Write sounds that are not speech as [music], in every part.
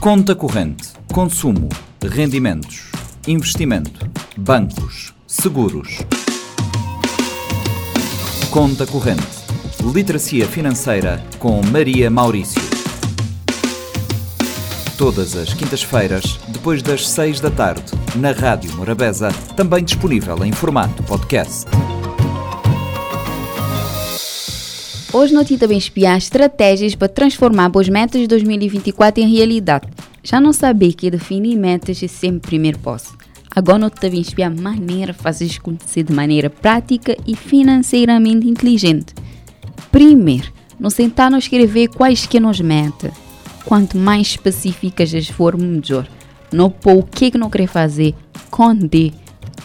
Conta corrente, consumo, rendimentos, investimento, bancos, seguros. Conta corrente, literacia financeira com Maria Maurício. Todas as quintas-feiras, depois das seis da tarde, na Rádio Morabeza, também disponível em formato podcast. Hoje nós também espiar estratégias para transformar os metas de 2024 em realidade. Já não saber que definir metas é sempre o primeiro passo. Agora nós também espiar maneira fazer isso acontecer de maneira prática e financeiramente inteligente. Primeiro, não sentar a escrever quais que nos metas. Quanto mais específicas as forem, melhor. Não pôr o que é que não quer fazer, quando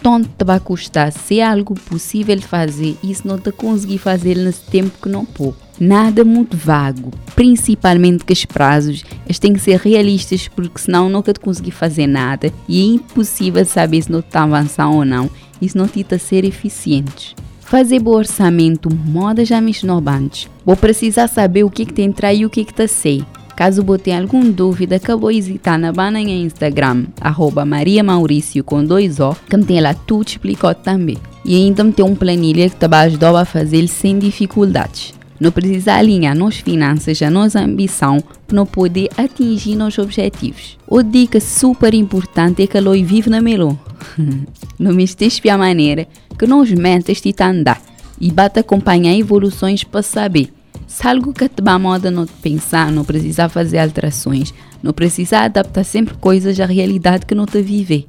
tanto vai custar se é algo possível fazer e se não te conseguir fazer nesse tempo que não pôr. Nada muito vago, principalmente que os prazos eles têm que ser realistas porque senão nunca te conseguir fazer nada e é impossível saber se não está avançando ou não e se não te está ser eficientes. Fazer bom orçamento, moda já me antes. Vou precisar saber o que, que te entrar e o que, que te sei. Caso você tenha alguma dúvida, acabou visitar na banha Instagram, arroba Maria Maurício com dois O, que tem lá tudo explicado também. E ainda me tem um planilha que te ajudar a fazer sem dificuldades. Não precisa alinhar nas finanças a nossa ambição para não poder atingir nossos objetivos. Outra dica super importante é que ela vive na melão. [laughs] não me esteja a maneira que nos metas te andar e bata acompanhar evoluções para saber se algo que te dá moda não pensar, não precisa fazer alterações, não precisa adaptar sempre coisas à realidade que não te vive.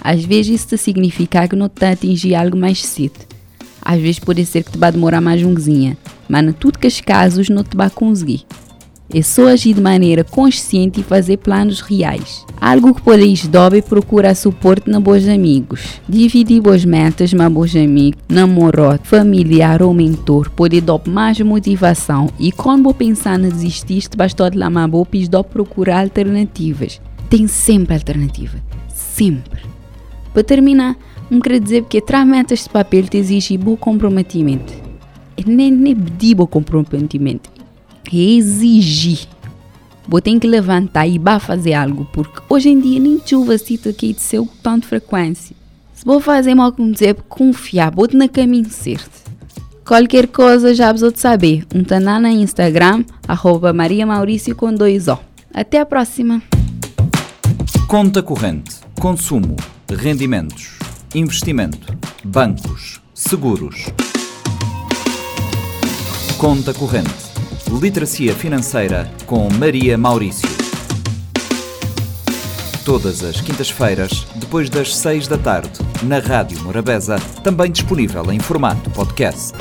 Às vezes isso significa que não te atingir algo mais cedo. Às vezes pode ser que te vai demorar mais um guizinha, mas em todos os casos não te vai conseguir. É só agir de maneira consciente e fazer planos reais. Algo que podeis dobe procurar suporte na bons amigos. Dividir boas metas com bons amigos, namorado, familiar ou mentor pode dar mais motivação e quando vou pensar em desistir, bastou de uma boa procurar alternativas. Tem sempre alternativa. Sempre. Para terminar, não quero dizer que trás metas de papel te exige bom comprometimento. Nem, nem pedir bom comprometimento exigir. Vou ter que levantar e vá fazer algo, porque hoje em dia nem chuva cita aqui de seu tanto frequência. Se vou fazer mal dizer, confiar, vou na caminho certo. Qualquer coisa já vos de saber. Um taná na Instagram, arroba Maria Maurício com dois O. Até a próxima. Conta corrente, consumo, rendimentos, investimento, bancos, seguros. Conta corrente Literacia Financeira com Maria Maurício. Todas as quintas-feiras, depois das seis da tarde, na Rádio Morabeza, também disponível em formato podcast.